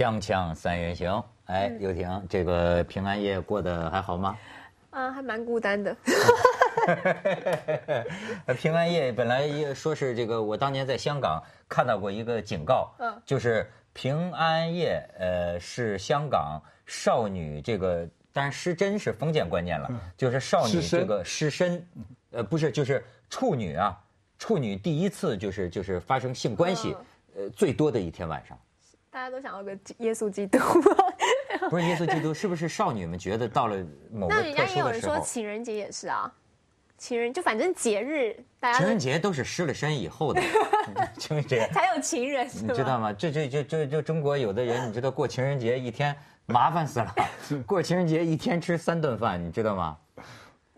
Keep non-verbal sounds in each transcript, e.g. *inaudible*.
锵锵三人行，哎，刘婷，这个平安夜过得还好吗？啊，还蛮孤单的。*laughs* 平安夜本来也说是这个，我当年在香港看到过一个警告，嗯就是平安夜，呃，是香港少女这个，当然失真是封建观念了，就是少女这个失身，呃，不是，就是处女啊，处女第一次就是就是发生性关系，呃，最多的一天晚上。大家都想要个耶稣基督，*laughs* 不是耶稣基督，是不是少女们觉得到了某个那人特家也有人说情人节也是啊，情人就反正节日大家情人节都是失了身以后的 *laughs* 情人节，才有情人，你知道吗？这这这这这中国有的人，你知道过情人节一天麻烦死了，*laughs* 过情人节一天吃三顿饭，你知道吗？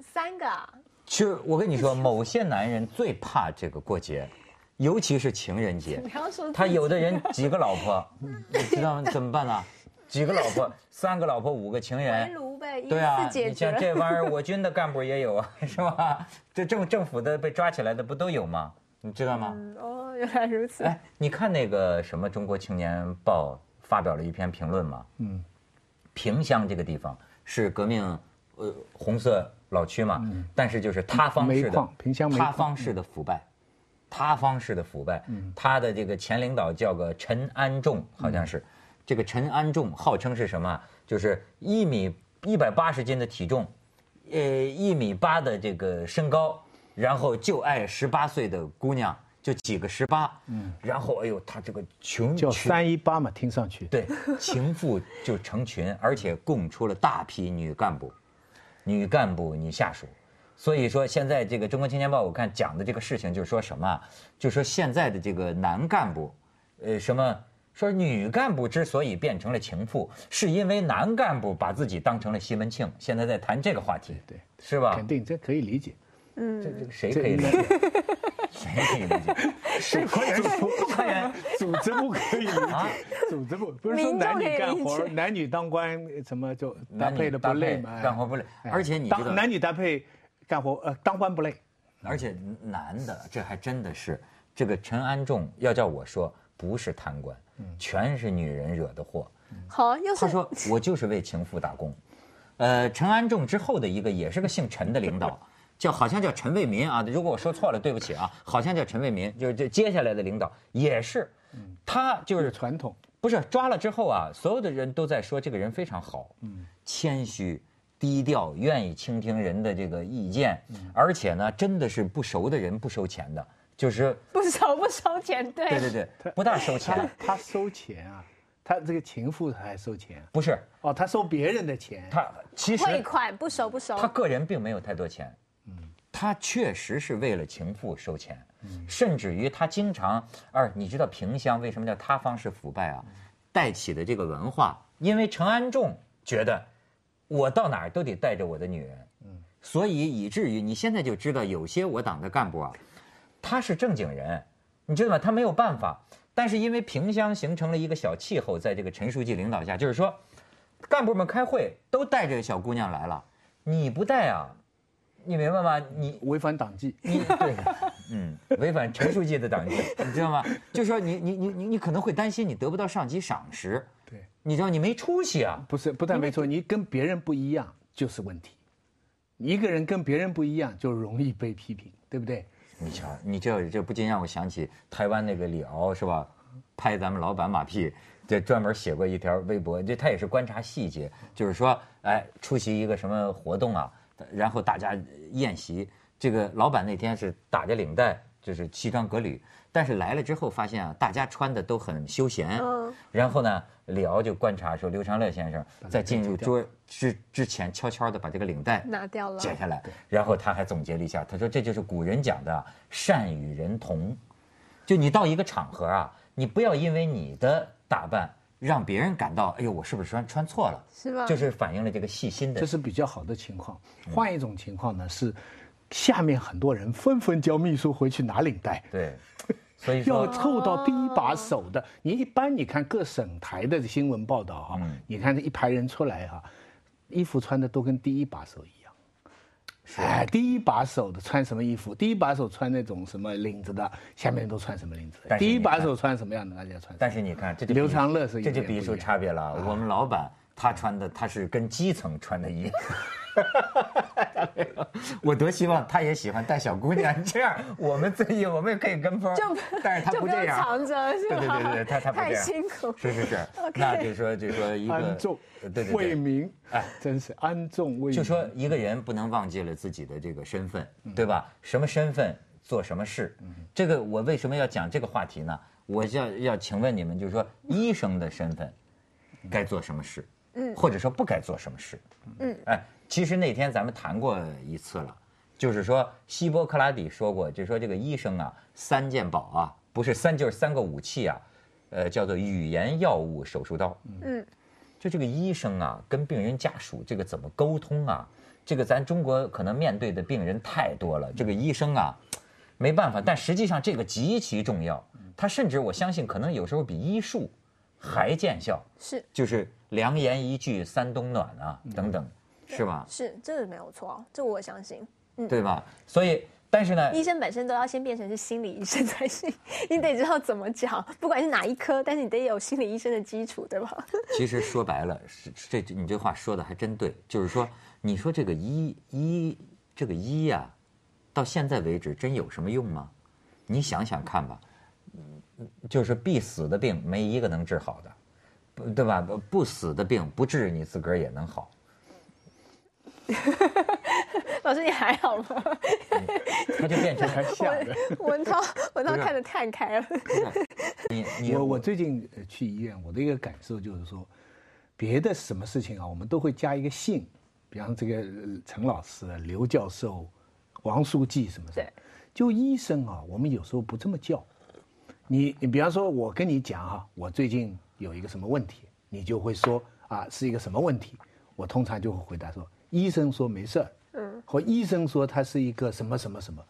三个啊，其实我跟你说，某些男人最怕这个过节，尤其是情人节。*laughs* 他有的人几个老婆，*laughs* 你知道吗？怎么办呢？几个老婆，*laughs* 三个老婆，五个情围人。炉呗，一对啊，你像。这玩意儿，我军的干部也有啊，是吧？这政政府的被抓起来的不都有吗？你知道吗？嗯，哦，原来如此。哎，你看那个什么《中国青年报》发表了一篇评论嘛？嗯，萍乡这个地方是革命呃红色老区嘛，但是就是塌方式的萍乡塌方式的腐败，塌方式的腐败。他的这个前领导叫个陈安仲，好像是。这个陈安仲号称是什么？就是一米一百八十斤的体重，呃，一米八的这个身高，然后就爱十八岁的姑娘，就几个十八，嗯，然后哎呦，他这个穷叫穷三一八嘛，听上去。对，情妇就成群，而且供出了大批女干部、女干部、女下属。所以说，现在这个《中国青年报》我看讲的这个事情，就是说什么啊？就说现在的这个男干部，呃，什么说女干部之所以变成了情妇，是因为男干部把自己当成了西门庆。现在在谈这个话题，对，是吧肯？定这可以理解。嗯这这个谁可以理解？谁可以理解？*laughs* 是官员组官员组织部可以理啊解，组织部不是说男女干活，男女当官什么就搭男配的不累嘛，干活不累，哎而且你知道当男女搭配干活呃当官不累，而且男的，这还真的是这个陈安仲，要叫我说，不是贪官，嗯全是女人惹的祸。好，又是他说我就是为情妇打工。呃，陈安仲之后的一个也是个姓陈的领导，*laughs* 叫好像叫陈为民啊。如果我说错了，对不起啊，好像叫陈为民，就是这接下来的领导也是，他就是传统。不是抓了之后啊，所有的人都在说这个人非常好，嗯，谦虚、低调，愿意倾听人的这个意见，而且呢，真的是不熟的人不收钱的，就是不熟不收钱，对。对对对，不大收钱，他收钱啊，他这个情妇他还收钱？啊不是。哦，他收别人的钱，他其实汇款不收不收。他个人并没有太多钱，嗯。他确实是为了情妇收钱，甚至于他经常，二你知道萍乡为什么叫塌方式腐败啊？带起的这个文化，因为陈安仲觉得我到哪儿都得带着我的女人，嗯所以以至于你现在就知道有些我党的干部啊，他是正经人，你知道吗？他没有办法，但是因为萍乡形成了一个小气候，在这个陈书记领导下，就是说，干部们开会都带着小姑娘来了，你不带啊？你明白吗？你违反党纪。你对，嗯，违反陈书记的党纪，你知道吗？就说你你你你你可能会担心你得不到上级赏识，对，你知道你没出息啊。不是，不但没错，你跟别人不一样就是问题。一个人跟别人不一样，就容易被批评，对不对？你瞧，你这这不禁让我想起台湾那个李敖是吧？拍咱们老板马屁，这专门写过一条微博，这他也是观察细节，就是说，哎，出席一个什么活动啊，然后大家宴席，这个老板那天是打着领带，就是西装革履，但是来了之后发现啊，大家穿的都很休闲，嗯然后呢，李敖就观察说，刘长乐先生在进入桌之之前，悄悄的把这个领带拿掉了。解下来，然后他还总结了一下，他说这就是古人讲的善与人同，就你到一个场合啊，你不要因为你的打扮让别人感到，哎呦，我是不是穿穿错了？是吧？就是反映了这个细心的这。是比较好的情况。换一种情况呢，是下面很多人纷纷叫秘书回去拿领带，对，所以 *laughs* 要凑到第一把手的。你一般你看各省台的新闻报道哈、嗯你看这一排人出来哈、衣服穿的都跟第一把手一样。哎，第一把手的穿什么衣服？第一把手穿那种什么领子的，下面都穿什么领子？第一把手穿什么样的，大家穿。但是你看，这就刘长乐是这就比出点不一样差别了。我们老板他穿的他是跟基层穿的衣服。*laughs* 我多希望他也喜欢带小姑娘，这样我们最近我们也可以跟风。就但是他不这样。藏着，是对吧？对对对，他他不这太样。辛苦。是是是那就说就说一个安众对对对为民，哎哎，真是安众为民。就说一个人不能忘记了自己的这个身份，对吧？什么身份做什么事？这个我为什么要讲这个话题呢？我要要请问你们，就是说医生的身份该做什么事？嗯，或者说不该做什么事？嗯，哎，其实那天咱们谈过一次了，就是说希波克拉底说过，就说这个医生啊，三件宝啊，不是三就是三个武器啊，呃，叫做语言、药物、手术刀。嗯，就这个医生啊，跟病人家属这个怎么沟通啊？这个咱中国可能面对的病人太多了，这个医生啊，没办法。但实际上这个极其重要，他甚至我相信可能有时候比医术还见效。是就是良言一句三冬暖啊，等等，是吧？是，这个没有错，这我相信。对吧？所以，但是呢，医生本身都要先变成是心理医生才行，你得知道怎么讲，不管是哪一科，但是你得有心理医生的基础，对吧？*laughs* 其实说白了，这你这话说的还真对，就是说，你说这个医医这个医呀、到现在为止真有什么用吗？你想想看吧，嗯就是必死的病没一个能治好的，对吧？不不死的病不治你自个儿也能好。*laughs* 老师你还好吗？他就变成还吓人。*laughs* 文涛，文涛看得太开了。你你我我最近呃去医院，我的一个感受就是说，别的什么事情啊，我们都会加一个姓，比方这个呃陈老师、刘教授、王书记什么的。对。就医生啊，我们有时候不这么叫。你你比方说，我跟你讲哈、我最近有一个什么问题，你就会说啊是一个什么问题，我通常就会回答说，医生说没事儿，嗯，或医生说他是一个什么什么什么，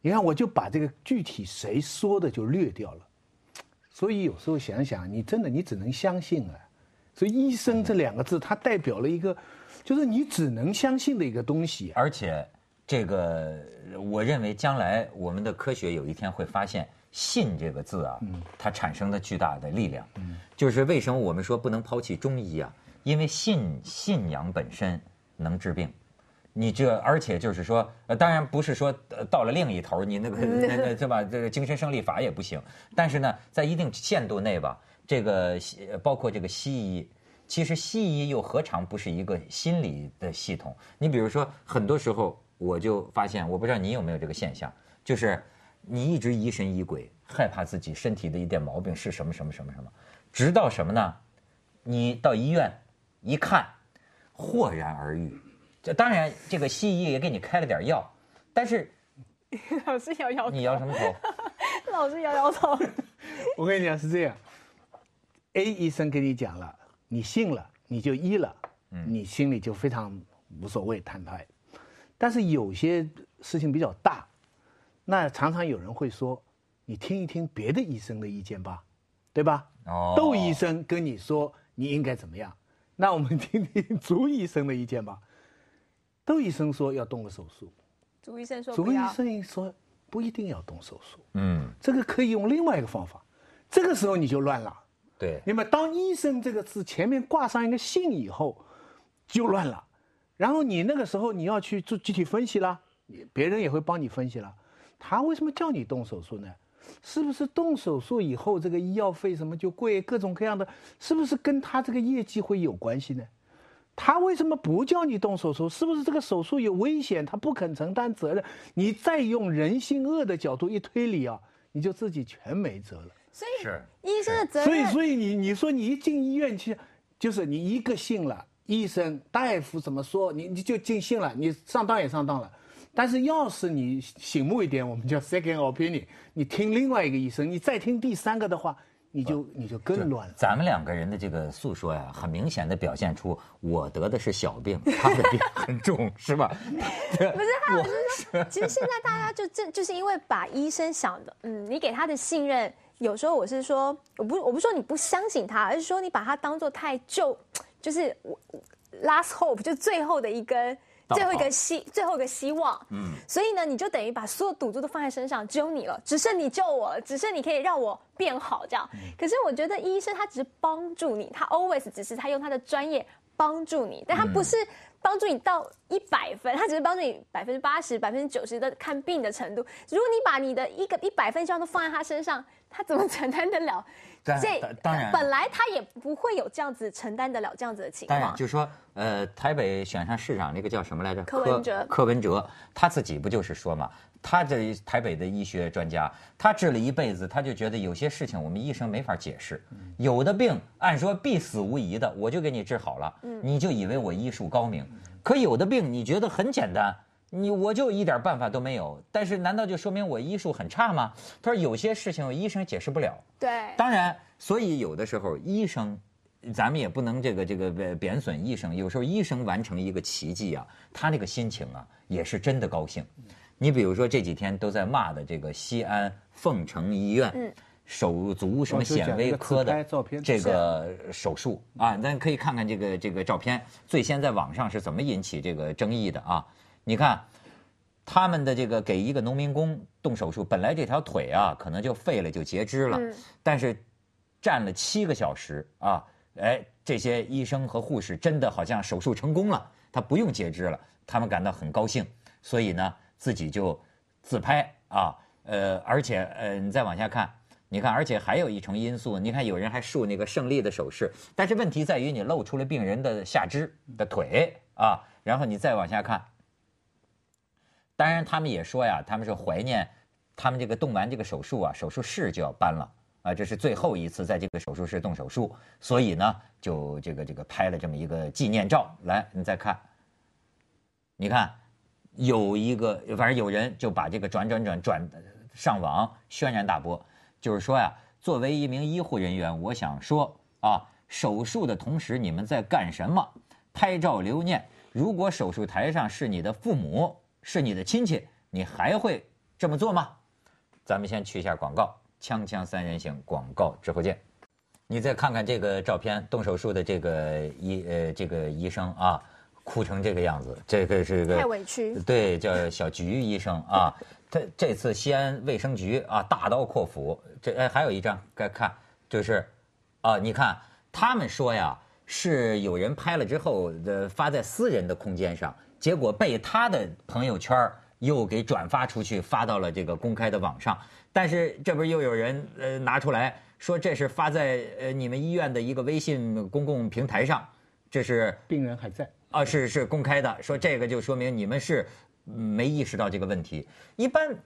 你看我就把这个具体谁说的就略掉了。所以有时候想想，你真的你只能相信啊。所以医生这两个字，它代表了一个，就是你只能相信的一个东西。而且，这个我认为将来我们的科学有一天会发现“信”这个字啊，它产生的巨大的力量。就是为什么我们说不能抛弃中医啊？因为信信仰本身能治病。你这，而且就是说，呃，当然不是说呃到了另一头，你那个 *laughs* 那那对吧？这个精神胜利法也不行。但是呢，在一定限度内吧，这个包括这个西医，其实西医又何尝不是一个心理的系统？你比如说，很多时候我就发现，我不知道你有没有这个现象，就是你一直疑神疑鬼，害怕自己身体的一点毛病是什么什么什么什么，直到什么呢？你到医院一看，豁然而愈。这当然，这个西医也给你开了点药，但是 *laughs* 老是摇摇头，你摇什么头？老是摇摇头。*laughs* 我跟你讲是这样，A 医生跟你讲了，你信了，你就医了，你心里就非常无所谓坦白。但是有些事情比较大，那常常有人会说，你听一听别的医生的意见吧，对吧？哦窦医生跟你说你应该怎么样，那我们听听 *laughs* 朱医生的意见吧。窦医生说要动个手术，朱医生说朱医不要，生说不一定要动手术，嗯，这个可以用另外一个方法。这个时候你就乱了。对，那么当医生这个字前面挂上一个姓以后，就乱了。然后你那个时候你要去做具体分析了，你别人也会帮你分析了。他为什么叫你动手术呢？是不是动手术以后这个医药费什么就贵，各种各样的，是不是跟他这个业绩会有关系呢？他为什么不叫你动手术？是不是这个手术有危险？他不肯承担责任？你再用人性恶的角度一推理啊，你就自己全没辙了。所以是医生的责任所以，所以你你说你一进医院去，就是你一个信了，医生大夫怎么说，你你就尽信了，你上当也上当了。但是要是你醒目一点，我们叫 second opinion，你听另外一个医生，你再听第三个的话，你就你就更乱了。咱们两个人的这个诉说呀，很明显的表现出我得的是小病，*laughs* 他的病很重，是吧？*laughs* 不是，还有就是说，*laughs* 其实现在大家就正就是因为把医生想的，嗯，你给他的信任，有时候我是说，我不我不是说你不相信他，而是说你把他当做太旧，就是我 last hope，就最后的一根最后一个希最后一个希望。嗯，所以呢，你就等于把所有赌注都放在身上，只有你了，只剩你救我了，只剩你可以让我变好这样。可是我觉得医生他只是帮助你，他 always 只是他用他的专业帮助你，但他不是帮助你到一百分，他只是帮助你百分之八十、百分之九十的看病的程度。如果你把你的一个一百分希望都放在他身上，他怎么承担得了？这当然，本来他也不会有这样子承担得了这样子的情况。当然，就是说，呃，台北选上市长那个叫什么来着？柯文哲。柯文哲他自己不就是说嘛，他这台北的医学专家，他治了一辈子，他就觉得有些事情我们医生没法解释。有的病按说必死无疑的，我就给你治好了，你就以为我医术高明。可有的病你觉得很简单。你我就一点办法都没有，但是难道就说明我医术很差吗？他说有些事情医生解释不了。对，当然，所以有的时候医生，咱们也不能这个这个贬贬损医生。有时候医生完成一个奇迹啊，他那个心情啊也是真的高兴。你比如说这几天都在骂的这个西安凤城医院手足什么显微科的这个手术啊，咱可以看看这个这个照片，最先在网上是怎么引起这个争议的啊？你看，他们的这个给一个农民工动手术，本来这条腿啊可能就废了，就截肢了，但是站了七个小时啊，哎，这些医生和护士真的好像手术成功了，他不用截肢了，他们感到很高兴，所以呢自己就自拍啊，呃，而且呃，你再往下看，你看，而且还有一重因素，你看有人还竖那个胜利的手势，但是问题在于你露出了病人的下肢的腿啊，然后你再往下看。当然，他们也说呀，他们是怀念他们这个动完这个手术啊，手术室就要搬了啊，这是最后一次在这个手术室动手术，所以呢，就这个这个拍了这么一个纪念照。来，你再看，你看有一个，反正有人就把这个转转转转上网轩然大波，就是说呀，作为一名医护人员，我想说啊，手术的同时你们在干什么？拍照留念。如果手术台上是你的父母。是你的亲戚，你还会这么做吗？咱们先去一下广告，锵锵三人行广告之后见。你再看看这个照片，动手术的这个医呃这个医生啊，哭成这个样子，这个是个太委屈。对，叫小菊医生啊，他这次西安卫生局啊大刀阔斧，这哎还有一张该看，就是啊，你看他们说呀，是有人拍了之后呃发在私人的空间上。结果被他的朋友圈又给转发出去，发到了这个公开的网上。但是这不是又有人呃拿出来说这是发在呃你们医院的一个微信公共平台上，这是 *laughs* 病人还在啊，是是公开的，说这个就说明你们是没意识到这个问题。一般。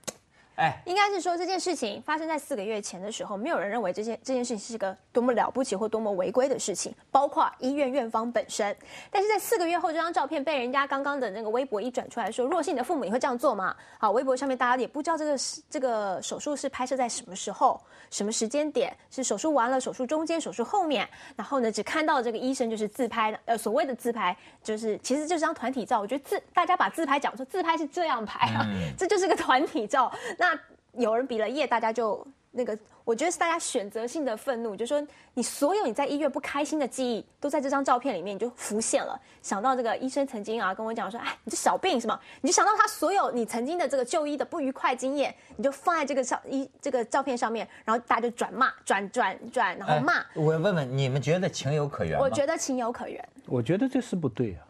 哎，应该是说这件事情发生在四个月前的时候，没有人认为这件这件事情是个多么了不起或多么违规的事情，包括医院院方本身。但是在四个月后，这张照片被人家刚刚的那个微博一转出来说，如果是你的父母，你会这样做吗？好，微博上面大家也不知道这个这个手术是拍摄在什么时候、什么时间点，是手术完了、手术中间、手术后面。然后呢，只看到这个医生就是自拍的，呃，所谓的自拍就是其实就是张团体照。我觉得自大家把自拍讲说自拍是这样拍啊，这就是个团体照。那那有人比了耶，大家就那个，我觉得是大家选择性的愤怒，就说你所有你在医院不开心的记忆，都在这张照片里面，你就浮现了。想到这个医生曾经啊跟我讲说，哎，你这小病什么，你就想到他所有你曾经的这个就医的不愉快经验，你就放在这个照一这个照片上面，然后大家就转骂，转转转，然后骂。我问问你们，觉得情有可原吗？我觉得情有可原。我觉得这是不对啊，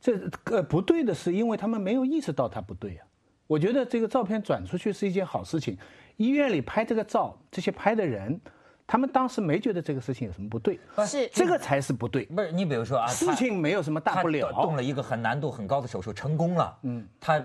这呃不对的是，因为他们没有意识到他不对啊。我觉得这个照片转出去是一件好事情。医院里拍这个照，这些拍的人，他们当时没觉得这个事情有什么不对，是这个才是不对。不是你比如说啊，事情没有什么大不了，动了一个很难度很高的手术成功了，嗯，他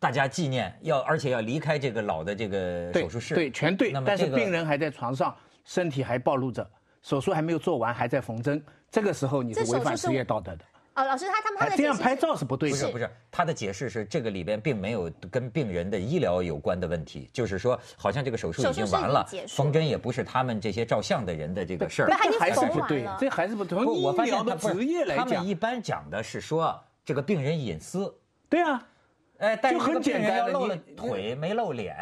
大家纪念要，而且要离开这个老的这个手术室，对，全对。但是病人还在床上，身体还暴露着，手术还没有做完，还在缝针，这个时候你是违反职业道德的。哦，老师，他他们这样拍照是不对的。不是不是，他的解释是这个里边并没有跟病人的医疗有关的问题，就是说好像这个手术已经完了，缝针也不是他们这些照相的人的这个事儿。这还是不对，这还是不同。医疗的职业来讲，他们一般讲的是说这个病人隐私。对啊，哎，就很简单，露了腿没露脸。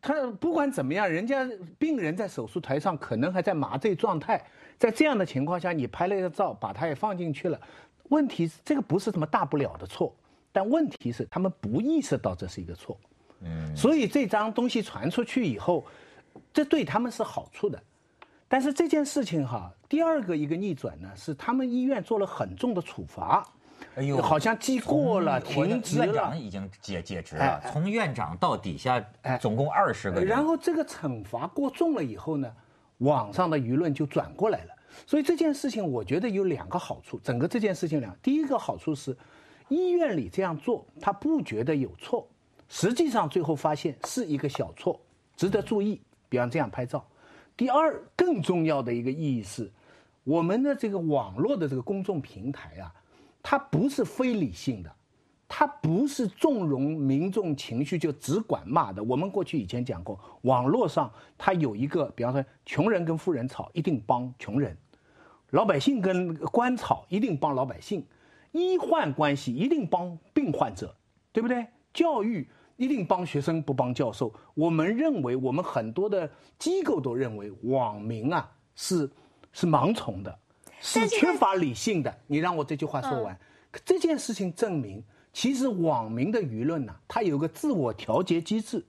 他不管怎么样，人家病人在手术台上可能还在麻醉状态，在这样的情况下，你拍了一个照，把他也放进去了。问题是这个不是什么大不了的错，但问题是他们不意识到这是一个错。嗯，所以这张东西传出去以后，这对他们是好处的。但是这件事情哈，第二个一个逆转呢，是他们医院做了很重的处罚。哎呦，好像记过了，停职了。院长已经解解职了，从院长到底下，总共二十个人。然后这个惩罚过重了以后呢，网上的舆论就转过来了。所以这件事情，我觉得有两个好处。整个这件事情两，第一个好处是，医院里这样做，他不觉得有错。实际上最后发现是一个小错，值得注意。比方这样拍照。第二，更重要的一个意义是，我们的这个网络的这个公众平台啊。它不是非理性的，它不是纵容民众情绪就只管骂的。我们过去以前讲过，网络上它有一个，比方说穷人跟富人吵，一定帮穷人；老百姓跟官吵，一定帮老百姓；医患关系一定帮病患者，对不对？教育一定帮学生，不帮教授。我们认为，我们很多的机构都认为，网民啊是是盲从的。是缺乏理性的。你让我这句话说完，可这件事情证明，其实网民的舆论呢，它有个自我调节机制。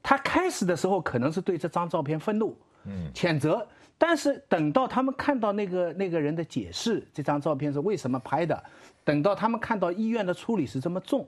他开始的时候可能是对这张照片愤怒，嗯，谴责，但是等到他们看到那个那个人的解释，这张照片是为什么拍的，等到他们看到医院的处理是这么重。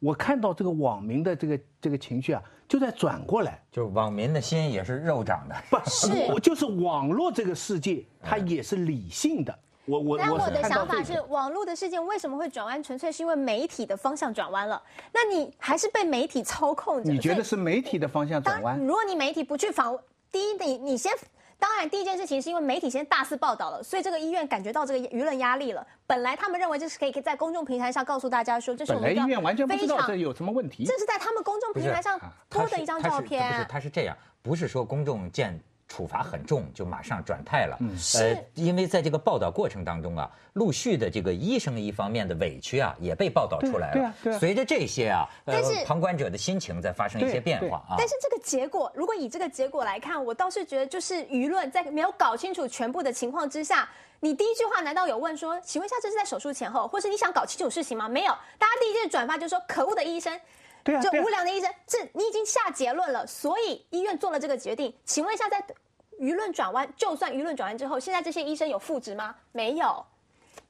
我看到这个网民的这个这个情绪啊，就在转过来，就网民的心也是肉长的，不是，就是网络这个世界，它也是理性的。我我我的想法是，网络的事件为什么会转弯，纯粹是因为媒体的方向转弯了。那你还是被媒体操控着。你觉得是媒体的方向转弯？如果你媒体不去访，第一，你你先。当然，第一件事情是因为媒体先大肆报道了，所以这个医院感觉到这个舆论压力了。本来他们认为这是可以在公众平台上告诉大家说，这是我们医院完全不知道这有什么问题。这是在他们公众平台上播的一张照片。不是，他是这样，不是说公众见。处罚很重，就马上转态了。嗯，呃，因为在这个报道过程当中啊，陆续的这个医生一方面的委屈啊，也被报道出来了。对啊，对啊。随着这些啊，呃，旁观者的心情在发生一些变化啊。但是这个结果，如果以这个结果来看，我倒是觉得，就是舆论在没有搞清楚全部的情况之下，你第一句话难道有问说，请问一下，这是在手术前后，或是你想搞清楚事情吗？没有，大家第一件转发就是说，可恶的医生，对啊，就无良的医生，这你已经下结论了，所以医院做了这个决定。请问一下，在。舆论转弯，就算舆论转弯之后，现在这些医生有复职吗？没有，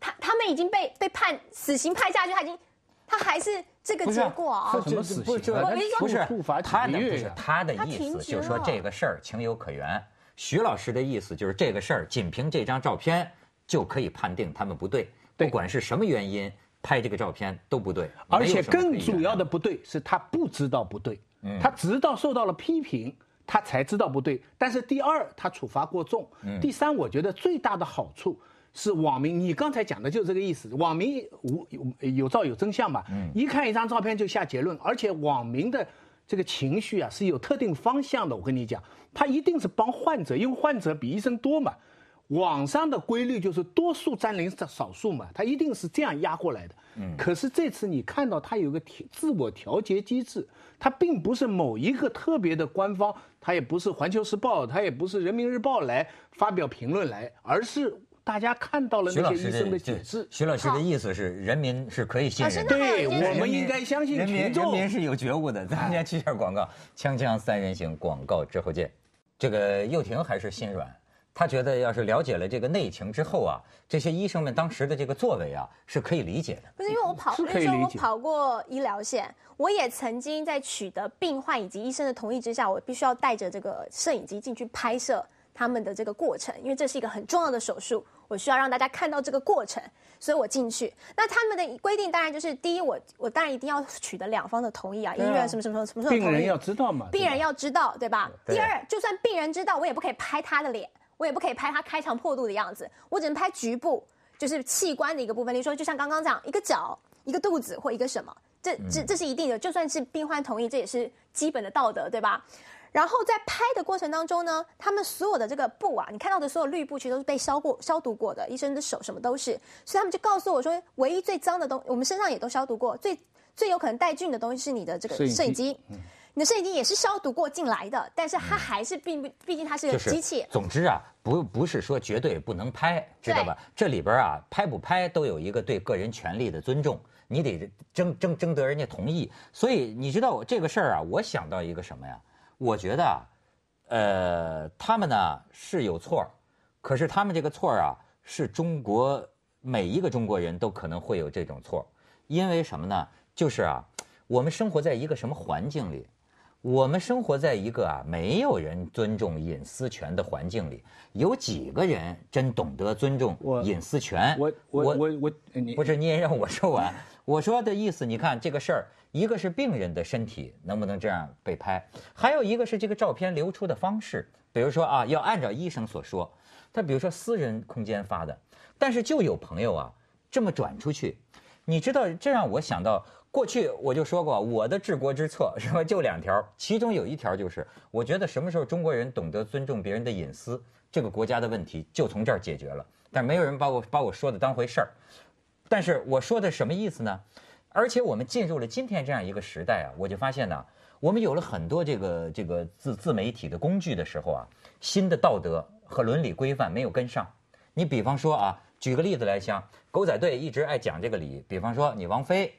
他他们已经被被判死刑判下去，他已经，他还是这个结果啊？什么死刑？不是他的不是他的意思，就是说这个事儿情有可原。徐老师的意思就是这个事儿，仅凭这张照片就可以判定他们不对，不管是什么原因拍这个照片都不对。而且更主要的不对是他不知道不对，他直到受到了批评。他才知道不对，但是第二，他处罚过重。第三，我觉得最大的好处是网民，你刚才讲的就是这个意思。网民无有有照有真相嘛？一看一张照片就下结论，而且网民的这个情绪啊是有特定方向的。我跟你讲，他一定是帮患者，因为患者比医生多嘛。网上的规律就是多数占领少少数嘛，它一定是这样压过来的。嗯，可是这次你看到它有个调自我调节机制，它并不是某一个特别的官方，它也不是环球时报，它也不是人民日报来发表评论来，而是大家看到了那些医生的解释。徐老师的意思是，人民是可以信任，对我们应该相信群众，人民是有觉悟的。咱们先去下广告，锵锵三人行广告之后见。这个又廷还是心软。他觉得，要是了解了这个内情之后啊，这些医生们当时的这个作为啊，是可以理解的。不是因为我跑，那时候我跑过医疗线，我也曾经在取得病患以及医生的同意之下，我必须要带着这个摄影机进去拍摄他们的这个过程，因为这是一个很重要的手术，我需要让大家看到这个过程，所以我进去。那他们的规定当然就是，第一，我我当然一定要取得两方的同意啊，医院什么什么什么什么病人要知道嘛，病人要知道，对吧？第二，就算病人知道，我也不可以拍他的脸。我也不可以拍他开肠破肚的样子，我只能拍局部，就是器官的一个部分。例如说，就像刚刚这样，一个脚、一个肚子或一个什么，这这这是一定的。就算是病患同意，这也是基本的道德，对吧？然后在拍的过程当中呢，他们所有的这个布啊，你看到的所有绿布，其实都是被消过、消毒过的。医生的手什么都是，所以他们就告诉我说，唯一最脏的东，我们身上也都消毒过，最最有可能带菌的东西是你的这个摄影机。你的摄影机也是消毒过进来的，但是它还是并不，毕竟它是个机器。总之啊，不不是说绝对不能拍，知道吧？这里边啊，拍不拍都有一个对个人权利的尊重。你得征征征得人家同意。所以你知道这个事儿啊，我想到一个什么呀？我觉得，呃，他们呢是有错可是他们这个错啊，是中国每一个中国人都可能会有这种错因为什么呢？就是啊，我们生活在一个什么环境里？我们生活在一个啊没有人尊重隐私权的环境里，有几个人真懂得尊重隐私权？我我我我，你不是你也让我说完？我说的意思，你看这个事儿，一个是病人的身体能不能这样被拍，还有一个是这个照片流出的方式，比如说啊，要按照医生所说，他比如说私人空间发的，但是就有朋友啊这么转出去，你知道，这让我想到。过去我就说过，我的治国之策是吧？就两条，其中有一条就是，我觉得什么时候中国人懂得尊重别人的隐私，这个国家的问题就从这儿解决了。但没有人把我把我说的当回事儿。但是我说的什么意思呢？而且我们进入了今天这样一个时代啊，我就发现呢，我们有了很多这个这个自自媒体的工具的时候啊，新的道德和伦理规范没有跟上。你比方说啊，举个例子来讲，狗仔队一直爱讲这个理，比方说你王菲。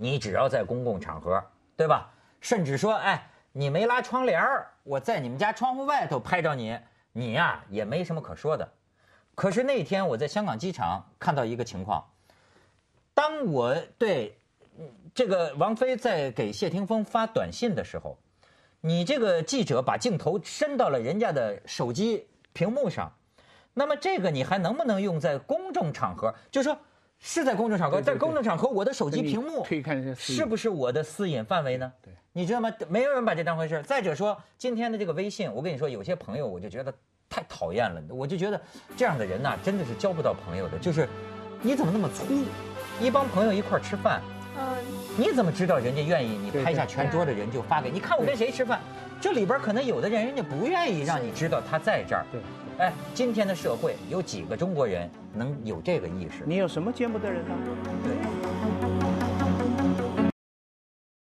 你只要在公共场合，对吧？甚至说，哎，你没拉窗帘儿，我在你们家窗户外头拍着你，你呀也没什么可说的。可是那天我在香港机场看到一个情况，当我对这个王菲在给谢霆锋发短信的时候，你这个记者把镜头伸到了人家的手机屏幕上，那么这个你还能不能用在公众场合？就说。是在公众场合，在公众场合，我的手机屏幕是不是我的私隐范围呢？对，你知道吗？没有人把这当回事再者说，今天的这个微信，我跟你说，有些朋友我就觉得太讨厌了，我就觉得这样的人呐，真的是交不到朋友的。就是你怎么那么粗？一帮朋友一块吃饭，嗯，你怎么知道人家愿意你拍下全桌的人就发给你看我跟谁吃饭？这里边可能有的人人家不愿意让你知道他在这儿。对。哎，今天的社会有几个中国人能有这个意识？你有什么见不得人呢？对。